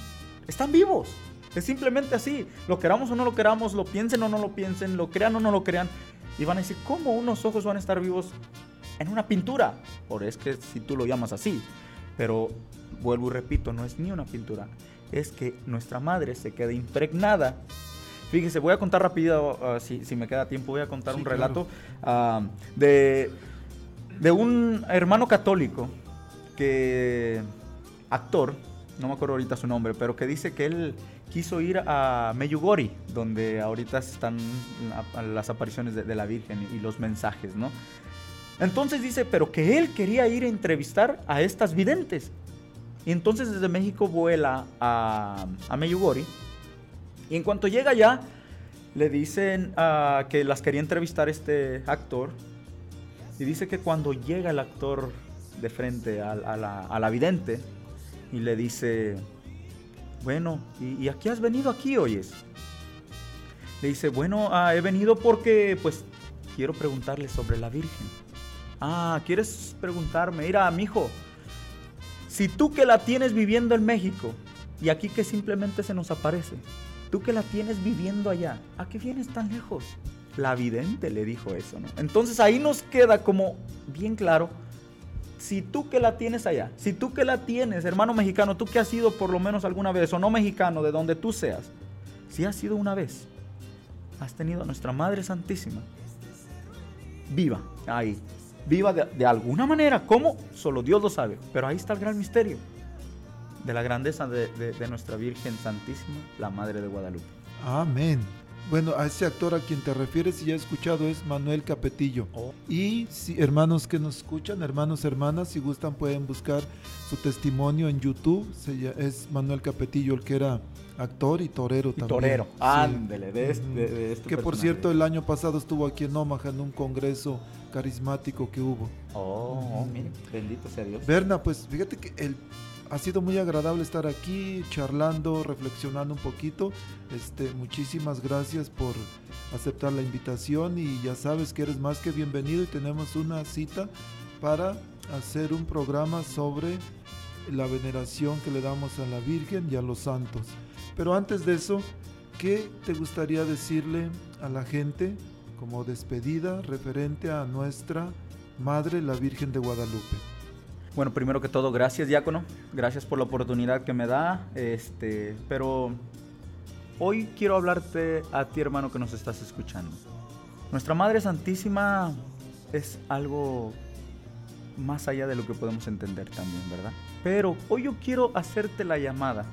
están vivos. Es simplemente así. Lo queramos o no lo queramos, lo piensen o no lo piensen, lo crean o no lo crean. Y van a decir, ¿cómo unos ojos van a estar vivos en una pintura? Por es que si tú lo llamas así. Pero vuelvo y repito, no es ni una pintura. Es que nuestra madre se queda impregnada. Fíjese, voy a contar rápido, ah, si, si me queda tiempo, voy a contar Sí, un claro. relato ah, de, de un hermano católico que, actor, no me acuerdo ahorita su nombre, pero que dice que él quiso ir a Meyugori, donde ahorita están la- las apariciones de, de la Virgen y los mensajes, ¿no? Entonces dice, pero que él quería ir a entrevistar a estas videntes. Y entonces desde México vuela a, a Meyugori. Y en cuanto llega allá, le dicen ah, que las quería entrevistar este actor. Y dice que cuando llega el actor de frente a, la, a la vidente y le dice, bueno, ¿y, y a qué has venido aquí, oyes? Le dice, bueno, ah, he venido porque pues quiero preguntarle sobre la Virgen. Ah, ¿quieres preguntarme? Mira, mijo, si tú que la tienes viviendo en México y aquí que simplemente se nos aparece, tú que la tienes viviendo allá, ¿a qué vienes tan lejos? La vidente le dijo eso, ¿no? Entonces ahí nos queda como bien claro, si tú que la tienes allá, si tú que la tienes, hermano mexicano, tú que has sido por lo menos alguna vez, o no mexicano, de donde tú seas, si has sido una vez, has tenido a nuestra Madre Santísima viva ahí, viva de, de alguna manera, ¿cómo? Solo Dios lo sabe, pero ahí está el gran misterio de la grandeza de, de- de nuestra Virgen Santísima, la Madre de Guadalupe. Amén. Bueno, a ese actor a quien te refieres, si ya he escuchado, es Manuel Capetillo. Oh. Y si hermanos que nos escuchan, hermanos, hermanas, si gustan pueden buscar su testimonio en YouTube. Se es Manuel Capetillo, el que era actor y torero Y también. torero. Sí. Ándele, de, este, de- este Que por cierto, el año pasado estuvo aquí en Omaha en un congreso carismático que hubo. Oh, mire, bendito sea Dios. Berna, pues fíjate que el, ha sido muy agradable estar aquí charlando, reflexionando un poquito. Este, muchísimas gracias por aceptar la invitación y ya sabes que eres más que bienvenido y tenemos una cita para hacer un programa sobre la veneración que le damos a la Virgen y a los santos. Pero antes de eso, ¿qué te gustaría decirle a la gente como despedida referente a nuestra Madre, la Virgen de Guadalupe? Bueno, primero que todo, gracias, diácono. Gracias por la oportunidad que me da. Este, pero hoy quiero hablarte a ti, hermano, que nos estás escuchando. Nuestra Madre Santísima es algo más allá de lo que podemos entender también, ¿verdad? Pero hoy yo quiero hacerte la llamada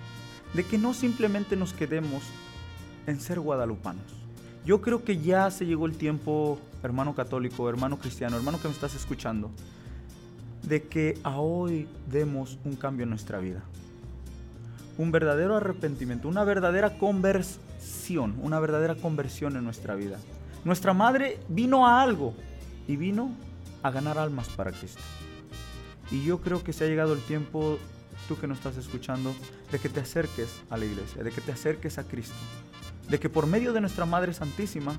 de que no simplemente nos quedemos en ser guadalupanos. Yo creo que ya se llegó el tiempo, hermano católico, hermano cristiano, hermano que me estás escuchando, de que a hoy demos un cambio en nuestra vida. Un verdadero arrepentimiento, una verdadera conversión, una verdadera conversión en nuestra vida. Nuestra madre vino a algo y vino a ganar almas para Cristo. Y yo creo que se ha llegado el tiempo, tú que nos estás escuchando, de que te acerques a la iglesia, de que te acerques a Cristo, de que por medio de nuestra Madre Santísima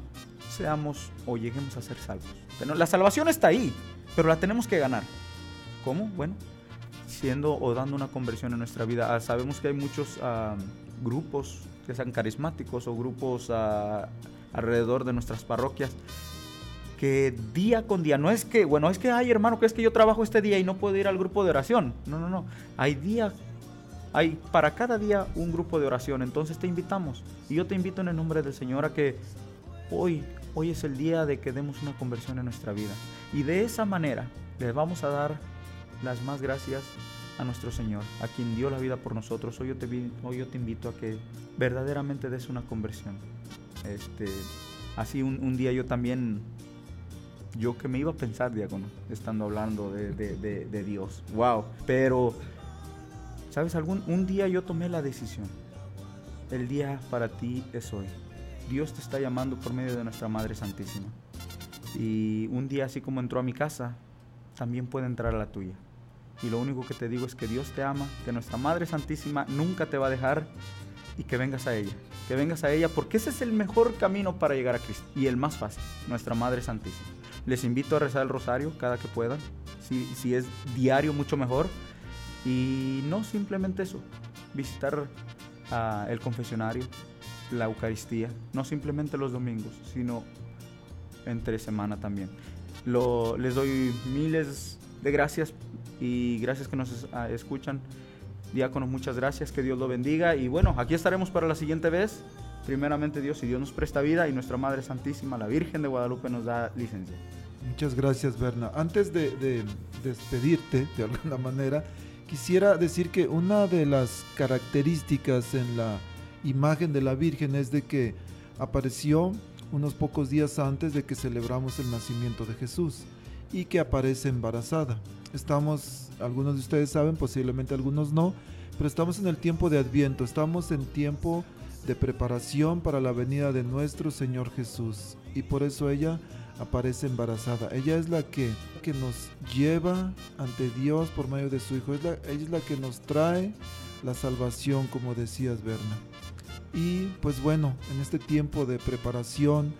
seamos o lleguemos a ser salvos. La salvación está ahí, pero la tenemos que ganar. ¿Cómo? Bueno, siendo o dando una conversión en nuestra vida. Ah, sabemos que hay muchos ah, grupos que sean carismáticos o grupos ah, alrededor de nuestras parroquias que día con día, no es que, bueno, es que, ay hermano, que es que yo trabajo este día y no puedo ir al grupo de oración. No, no, no. Hay día, hay para cada día un grupo de oración. Entonces te invitamos. Y yo te invito en el nombre del Señor a que hoy, hoy es el día de que demos una conversión en nuestra vida. Y de esa manera les vamos a dar las más gracias a nuestro Señor, a quien dio la vida por nosotros. Hoy yo te, hoy yo te invito a que verdaderamente des una conversión. Este, así un, un día yo también, yo que me iba a pensar, diácono, estando hablando de, de- de- de Dios. Wow. Pero, ¿sabes? Algún, un día yo tomé la decisión. El día para ti es hoy. Dios te está llamando por medio de nuestra Madre Santísima. Y un día así como entró a mi casa, también puede entrar a la tuya. Y lo único que te digo es que Dios te ama, que nuestra Madre Santísima nunca te va a dejar y que vengas a ella. Que vengas a ella porque ese es el mejor camino para llegar a Cristo y el más fácil, nuestra Madre Santísima. Les invito a rezar el rosario cada que puedan. Si, si es diario, mucho mejor. Y no simplemente eso, visitar ah, el confesionario, la Eucaristía, no simplemente los domingos, sino entre semana también. Les doy miles de gracias y gracias que nos ah, escuchan. Diáconos, muchas gracias, que Dios lo bendiga. Y bueno, aquí estaremos para la siguiente vez. Primeramente Dios, si Dios nos presta vida y nuestra Madre Santísima, la Virgen de Guadalupe, nos da licencia. Muchas gracias, Berna. Antes de despedirte, de alguna manera, quisiera decir que una de las características en la imagen de la Virgen es de que apareció unos pocos días antes de que celebramos el nacimiento de Jesús y que aparece embarazada. Estamos, algunos de ustedes saben, posiblemente algunos no, pero estamos en el tiempo de Adviento, estamos en tiempo de preparación para la venida de nuestro Señor Jesús y por eso ella aparece embarazada. Ella es la que, que nos lleva ante Dios por medio de su Hijo. Es la- ella es la que nos trae la salvación, como decías, Berna. Y pues bueno, en este tiempo de preparación,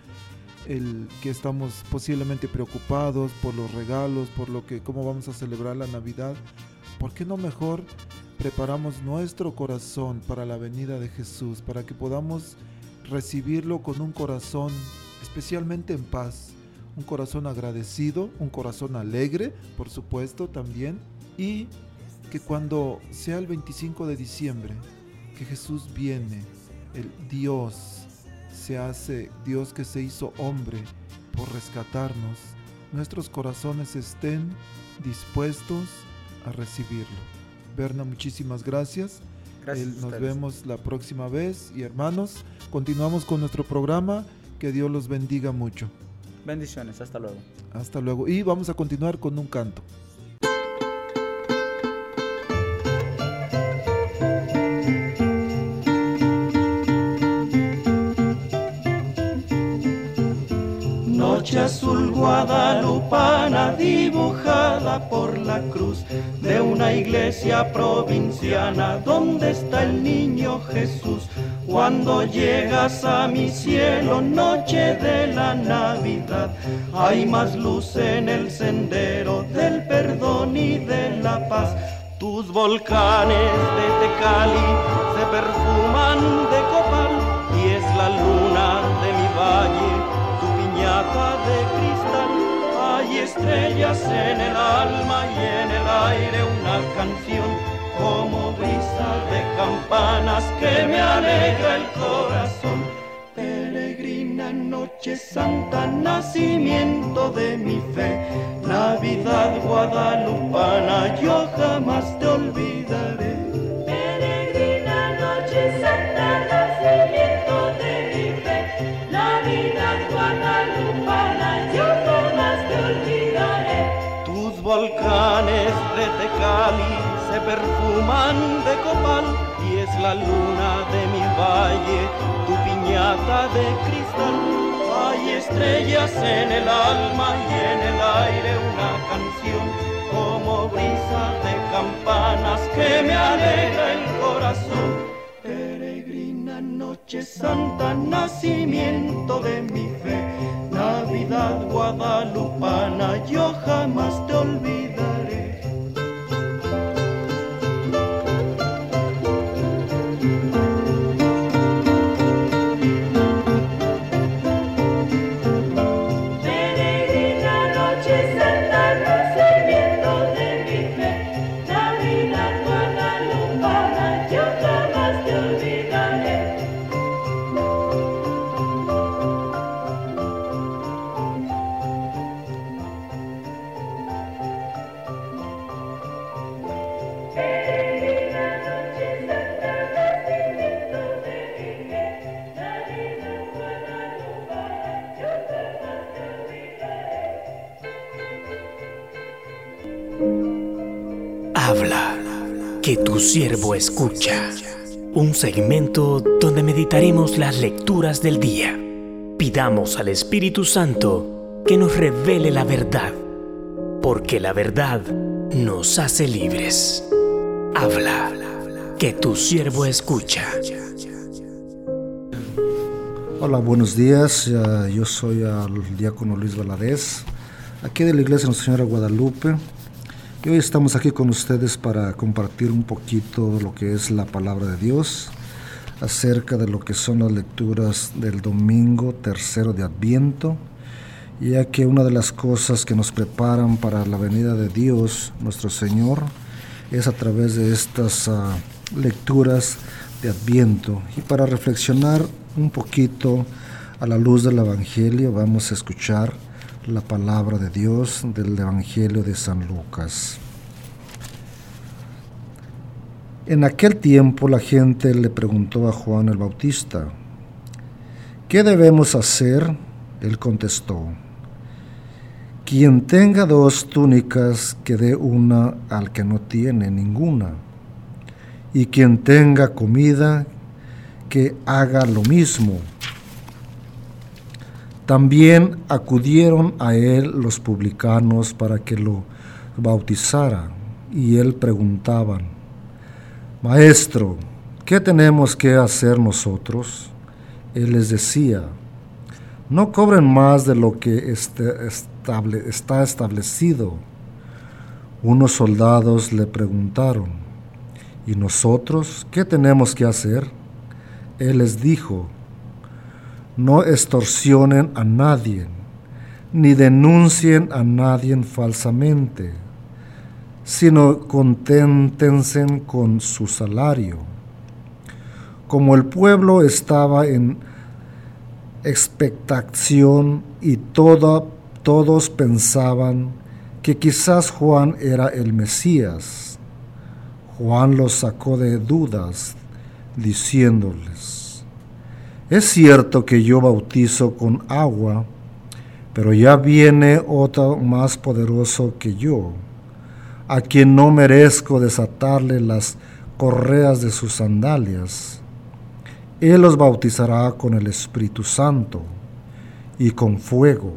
el que estamos posiblemente preocupados por los regalos, por lo que cómo vamos a celebrar la Navidad, ¿por qué no mejor preparamos nuestro corazón para la venida de Jesús, para que podamos recibirlo con un corazón especialmente en paz, un corazón agradecido, un corazón alegre, por supuesto, también, y que cuando sea el 25 de diciembre, que Jesús viene, el Dios se hace, Dios que se hizo hombre por rescatarnos, nuestros corazones estén dispuestos a recibirlo. Berna, muchísimas gracias. Gracias. Nos vemos la próxima vez y hermanos, continuamos con nuestro programa. Que Dios los bendiga mucho. Bendiciones, hasta luego. Hasta luego. Y vamos a continuar con un canto. Guadalupana dibujada por la cruz de una iglesia provinciana donde está el niño Jesús. Cuando llegas a mi cielo, noche de la Navidad, hay más luz en el sendero del perdón y de la paz. Tus volcanes de Tecali se perfuman de copal y es la luna de mi valle tu piñata de estrellas en el alma y en el aire una canción como brisa de campanas que me alegra el corazón. Peregrina noche santa, nacimiento de mi fe, Navidad guadalupana, yo jamás te olvidaré. Se perfuman de copal y es la luna de mi valle, tu piñata de cristal. Hay estrellas en el alma y en el aire una canción como brisa de campanas que me alegra el corazón. Peregrina noche santa, nacimiento de mi fe, Navidad guadalupana, yo jamás te olvidaré. Siervo escucha. Un segmento donde meditaremos las lecturas del día. Pidamos al Espíritu Santo que nos revele la verdad, porque la verdad nos hace libres. Habla, que tu siervo escucha. Hola, buenos días. Yo soy el diácono Luis Valadez, aquí de la Iglesia Nuestra Señora Guadalupe. Y hoy estamos aquí con ustedes para compartir un poquito lo que es la palabra de Dios acerca de lo que son las lecturas del domingo tercero de Adviento, ya que una de las cosas que nos preparan para la venida de Dios, nuestro Señor, es a través de estas ah, lecturas de Adviento. Y para reflexionar un poquito a la luz del Evangelio, vamos a escuchar la palabra de Dios del Evangelio de San Lucas. En aquel tiempo la gente le preguntó a Juan el Bautista, ¿qué debemos hacer? Él contestó, quien tenga dos túnicas, que dé una al que no tiene ninguna, y quien tenga comida, que haga lo mismo. También acudieron a él los publicanos para que lo bautizara, y él preguntaban, Maestro, ¿qué tenemos que hacer nosotros? Él les decía, no cobren más de lo que este- está establecido. Unos soldados le preguntaron, ¿y nosotros qué tenemos que hacer? Él les dijo, no extorsionen a nadie, ni denuncien a nadie falsamente, sino conténtense con su salario. Como el pueblo estaba en expectación y toda- todos pensaban que quizás Juan era el Mesías, Juan los sacó de dudas, diciéndoles, es cierto que yo bautizo con agua, pero ya viene otro más poderoso que yo, a quien no merezco desatarle las correas de sus sandalias. Él los bautizará con el Espíritu Santo y con fuego.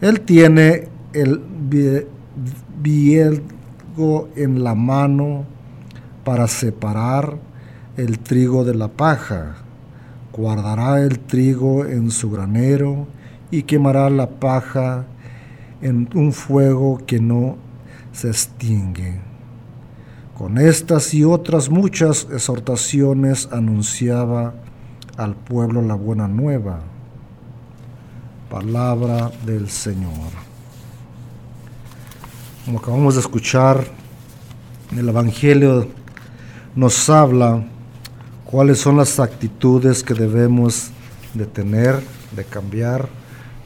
Él tiene el bielgo en la mano para separar el trigo de la paja. Guardará el trigo en su granero y quemará la paja en un fuego que no se extingue. Con estas y otras muchas exhortaciones anunciaba al pueblo la buena nueva. Palabra del Señor. Como acabamos de escuchar, el Evangelio nos habla cuáles son las actitudes que debemos de tener, de cambiar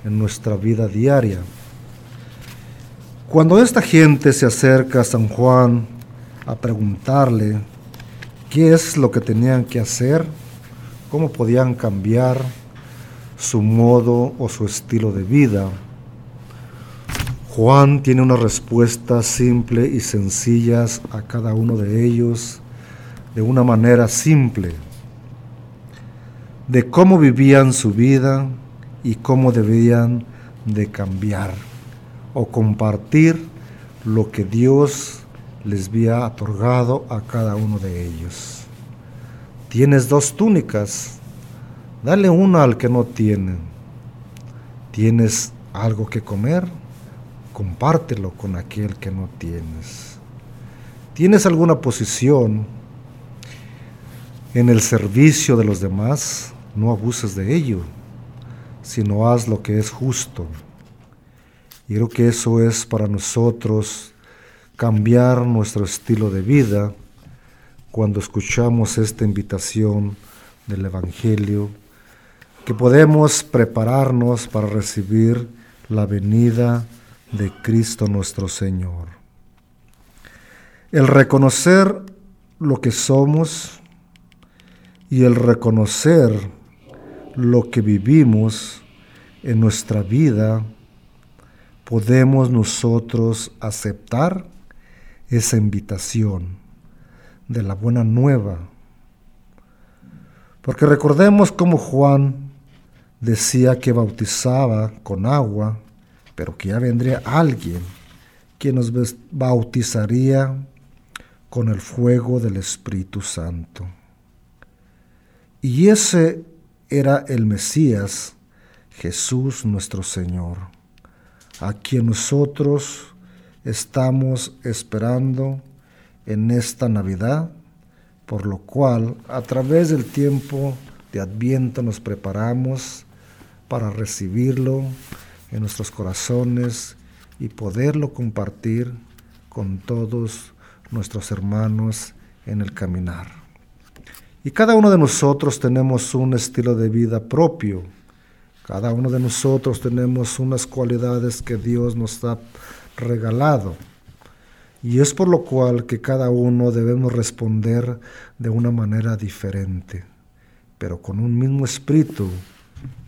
en nuestra vida diaria. Cuando esta gente se acerca a San Juan a preguntarle qué es lo que tenían que hacer, cómo podían cambiar su modo o su estilo de vida, Juan tiene una respuesta simple y sencilla a cada uno de ellos de una manera simple de cómo vivían su vida y cómo debían de cambiar o compartir lo que Dios les había otorgado a cada uno de ellos. Tienes dos túnicas, dale una al que no tiene. Tienes algo que comer, compártelo con aquel que no tienes. ¿Tienes alguna posición en el servicio de los demás? No abuses de ello, sino haz lo que es justo. Y creo que eso es para nosotros cambiar nuestro estilo de vida cuando escuchamos esta invitación del Evangelio, que podemos prepararnos para recibir la venida de Cristo nuestro Señor. El reconocer lo que somos y el reconocer lo que vivimos en nuestra vida, podemos nosotros aceptar esa invitación de la buena nueva. Porque recordemos como Juan decía que bautizaba con agua, pero que ya vendría alguien que nos bautizaría con el fuego del Espíritu Santo. Y ese era el Mesías, Jesús nuestro Señor, a quien nosotros estamos esperando en esta Navidad, por lo cual a través del tiempo de Adviento nos preparamos para recibirlo en nuestros corazones y poderlo compartir con todos nuestros hermanos en el caminar. Y cada uno de nosotros tenemos un estilo de vida propio. Cada uno de nosotros tenemos unas cualidades que Dios nos ha regalado. Y es por lo cual que cada uno debemos responder de una manera diferente, pero con un mismo espíritu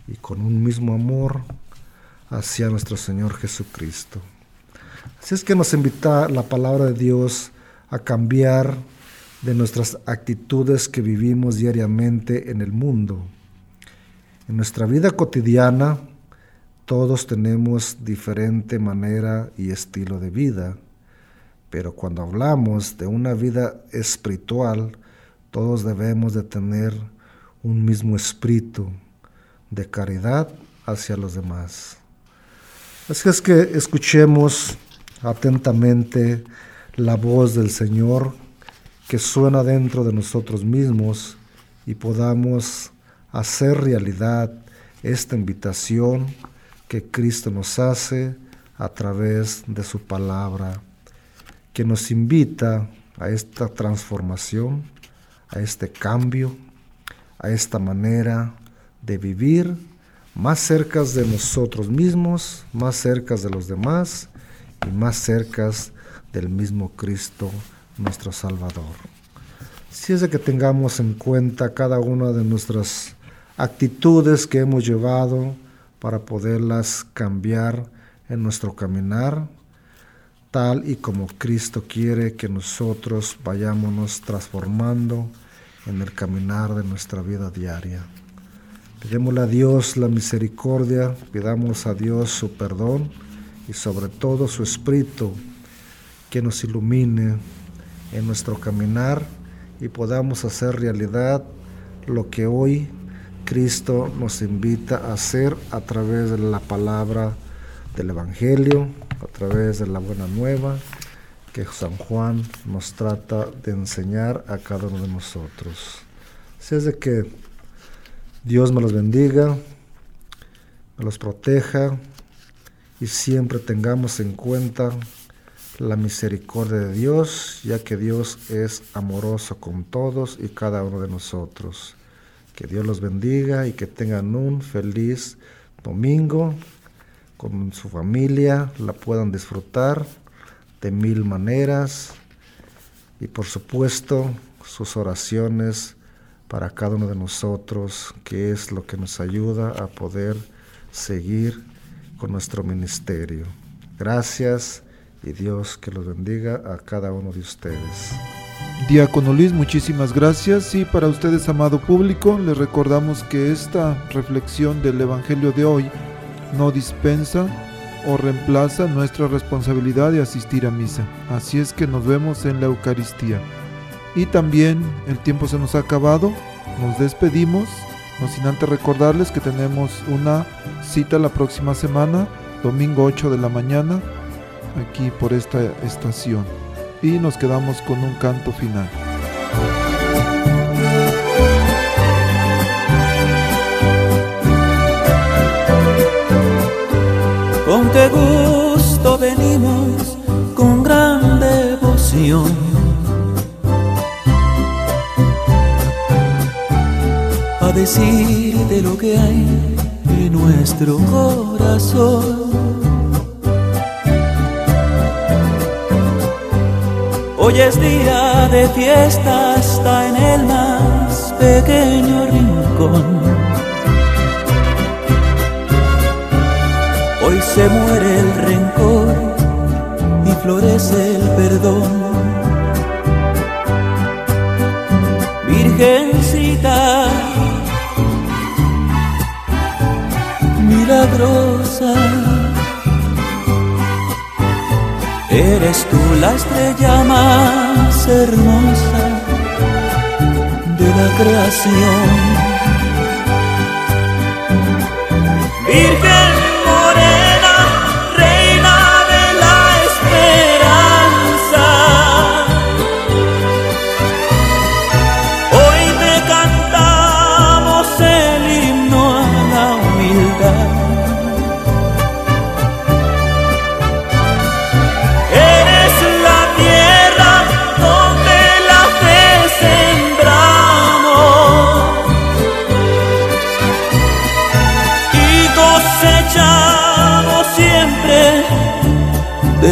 y con un mismo amor hacia nuestro Señor Jesucristo. Así es que nos invita la palabra de Dios a cambiar de nuestras actitudes que vivimos diariamente en el mundo. En nuestra vida cotidiana todos tenemos diferente manera y estilo de vida, pero cuando hablamos de una vida espiritual, todos debemos de tener un mismo espíritu de caridad hacia los demás. Así es que escuchemos atentamente la voz del Señor que suena dentro de nosotros mismos y podamos hacer realidad esta invitación que Cristo nos hace a través de su palabra, que nos invita a esta transformación, a este cambio, a esta manera de vivir más cerca de nosotros mismos, más cerca de los demás y más cerca del mismo Cristo nuestro Salvador. Si es de que tengamos en cuenta cada una de nuestras actitudes que hemos llevado para poderlas cambiar en nuestro caminar, tal y como Cristo quiere que nosotros vayámonos transformando en el caminar de nuestra vida diaria. Pidémosle a Dios la misericordia, pidamos a Dios su perdón y sobre todo su espíritu que nos ilumine en nuestro caminar y podamos hacer realidad lo que hoy Cristo nos invita a hacer a través de la palabra del Evangelio, a través de la buena nueva que San Juan nos trata de enseñar a cada uno de nosotros. Si es de que Dios me los bendiga, me los proteja y siempre tengamos en cuenta la misericordia de Dios, ya que Dios es amoroso con todos y cada uno de nosotros. Que Dios los bendiga y que tengan un feliz domingo con su familia, la puedan disfrutar de mil maneras y por supuesto sus oraciones para cada uno de nosotros, que es lo que nos ayuda a poder seguir con nuestro ministerio. Gracias y Dios que los bendiga a cada uno de ustedes. Diácono Luis, muchísimas gracias y para ustedes, amado público, les recordamos que esta reflexión del Evangelio de hoy no dispensa o reemplaza nuestra responsabilidad de asistir a misa. Así es que nos vemos en la Eucaristía. Y también el tiempo se nos ha acabado, nos despedimos, no sin antes recordarles que tenemos una cita la próxima semana, domingo 8 de la mañana, aquí por esta estación. Y nos quedamos con un canto final. Con qué gusto venimos con gran devoción. A decirte lo que hay en nuestro corazón. Hoy es día de fiesta hasta en el más pequeño rincón. Hoy se muere el rencor y florece el perdón. Virgencita, milagrosa, eres tú la estrella más hermosa de la creación. Virgen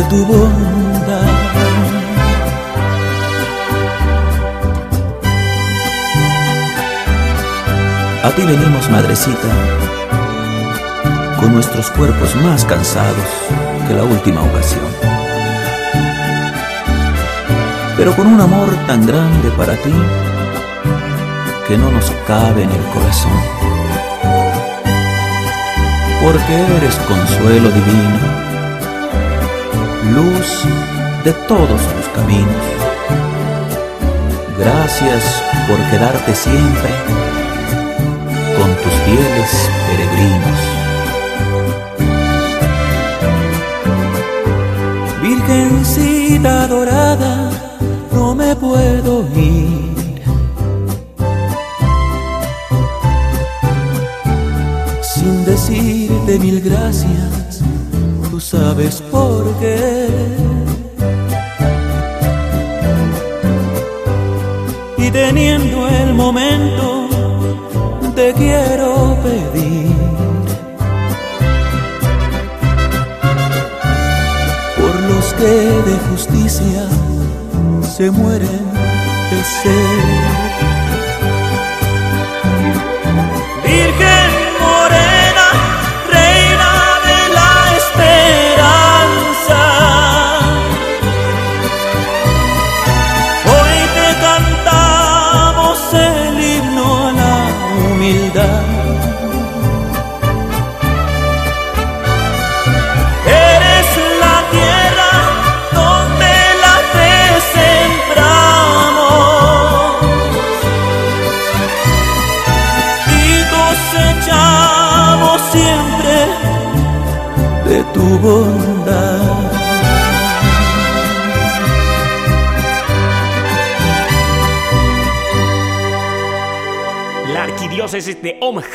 tu bondad. A ti venimos, madrecita, con nuestros cuerpos más cansados que la última ocasión. Pero con un amor tan grande para ti que no nos cabe en el corazón porque eres consuelo divino, luz de todos los caminos. Gracias por quedarte siempre con tus fieles peregrinos. Virgencita dorada, no me puedo ir. sin decirte mil gracias, sabes por qué. Y teniendo el momento, te quiero pedir. Por los que de justicia se mueren de sed.